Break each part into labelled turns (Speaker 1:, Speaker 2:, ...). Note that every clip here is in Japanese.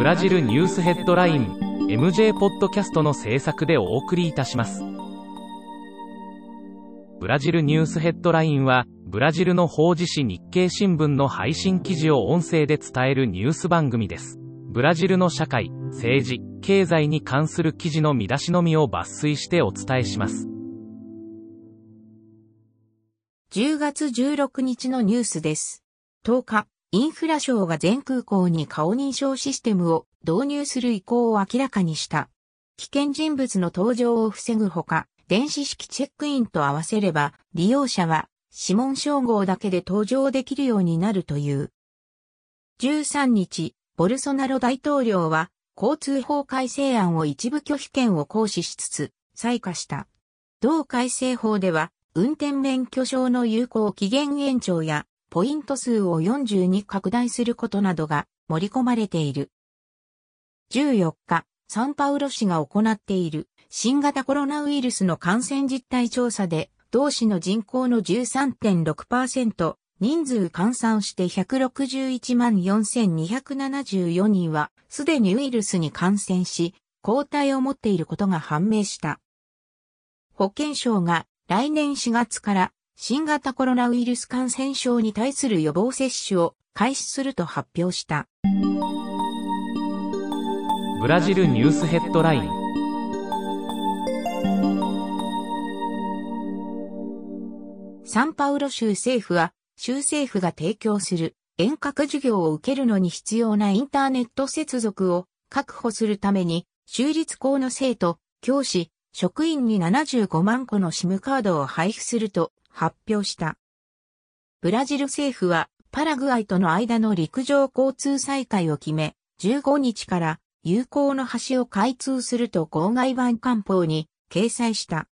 Speaker 1: ブラジルニュースヘッドライン MJ ポッドキャストの制作でお送りいたします。ブラジルニュースヘッドラインは、ブラジルの法事紙日経新聞の配信記事を音声で伝えるニュース番組です。ブラジルの社会、政治、経済に関する記事の見出しのみを抜粋してお伝えします。
Speaker 2: 10月16日のニュースです。10日、インフラ省が全空港に顔認証システムを導入する意向を明らかにした。危険人物の登場を防ぐほか、電子式チェックインと合わせれば、利用者は指紋照合だけで登場できるようになるという。13日、ボルソナロ大統領は、交通法改正案を一部拒否権を行使しつつ、採火した。同改正法では、運転免許証の有効期限延長や、ポイント数を40に拡大することなどが盛り込まれている。14日、サンパウロ市が行っている新型コロナウイルスの感染実態調査で、同市の人口の13.6%、人数換算して161万4274人は、すでにウイルスに感染し、抗体を持っていることが判明した。保健省が来年4月から新型コロナウイルス感染症に対する予防接種を開始すると発表した。
Speaker 1: ブラジルニュースヘッドライン
Speaker 2: サンパウロ州政府は、州政府が提供する遠隔授業を受けるのに必要なインターネット接続を確保するために、州立校の生徒、教師、職員に75万個の SIM カードを配布すると発表した。ブラジル政府はパラグアイとの間の陸上交通再開を決め、15日から有効の橋を開通すると郊外版官報に掲載した。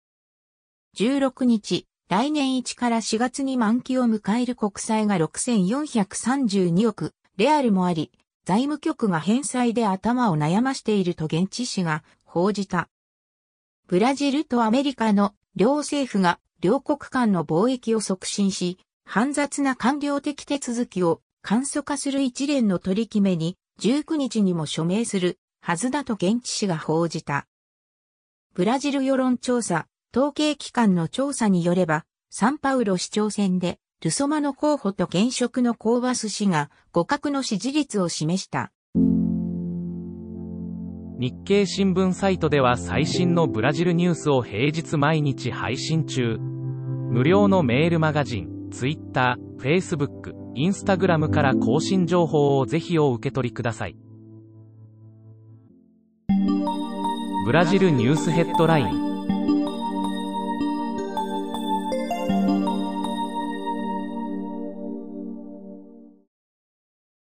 Speaker 2: 16日、来年1から4月に満期を迎える国債が6432億レアルもあり、財務局が返済で頭を悩ましていると現地紙が報じた。ブラジルとアメリカの両政府が両国間の貿易を促進し、煩雑な官僚的手続きを簡素化する一連の取り決めに19日にも署名するはずだと現地紙が報じた。ブラジル世論調査、統計機関の調査によれば、サンパウロ市長選で、ルソマの候補と現職のコーバス氏が互角の支持率を示した。
Speaker 1: 日経新聞サイトでは最新のブラジルニュースを平日毎日配信中。無料のメールマガジン、Twitter、Facebook、Instagram から更新情報をぜひお受け取りください。ブラジルニュースヘッドライン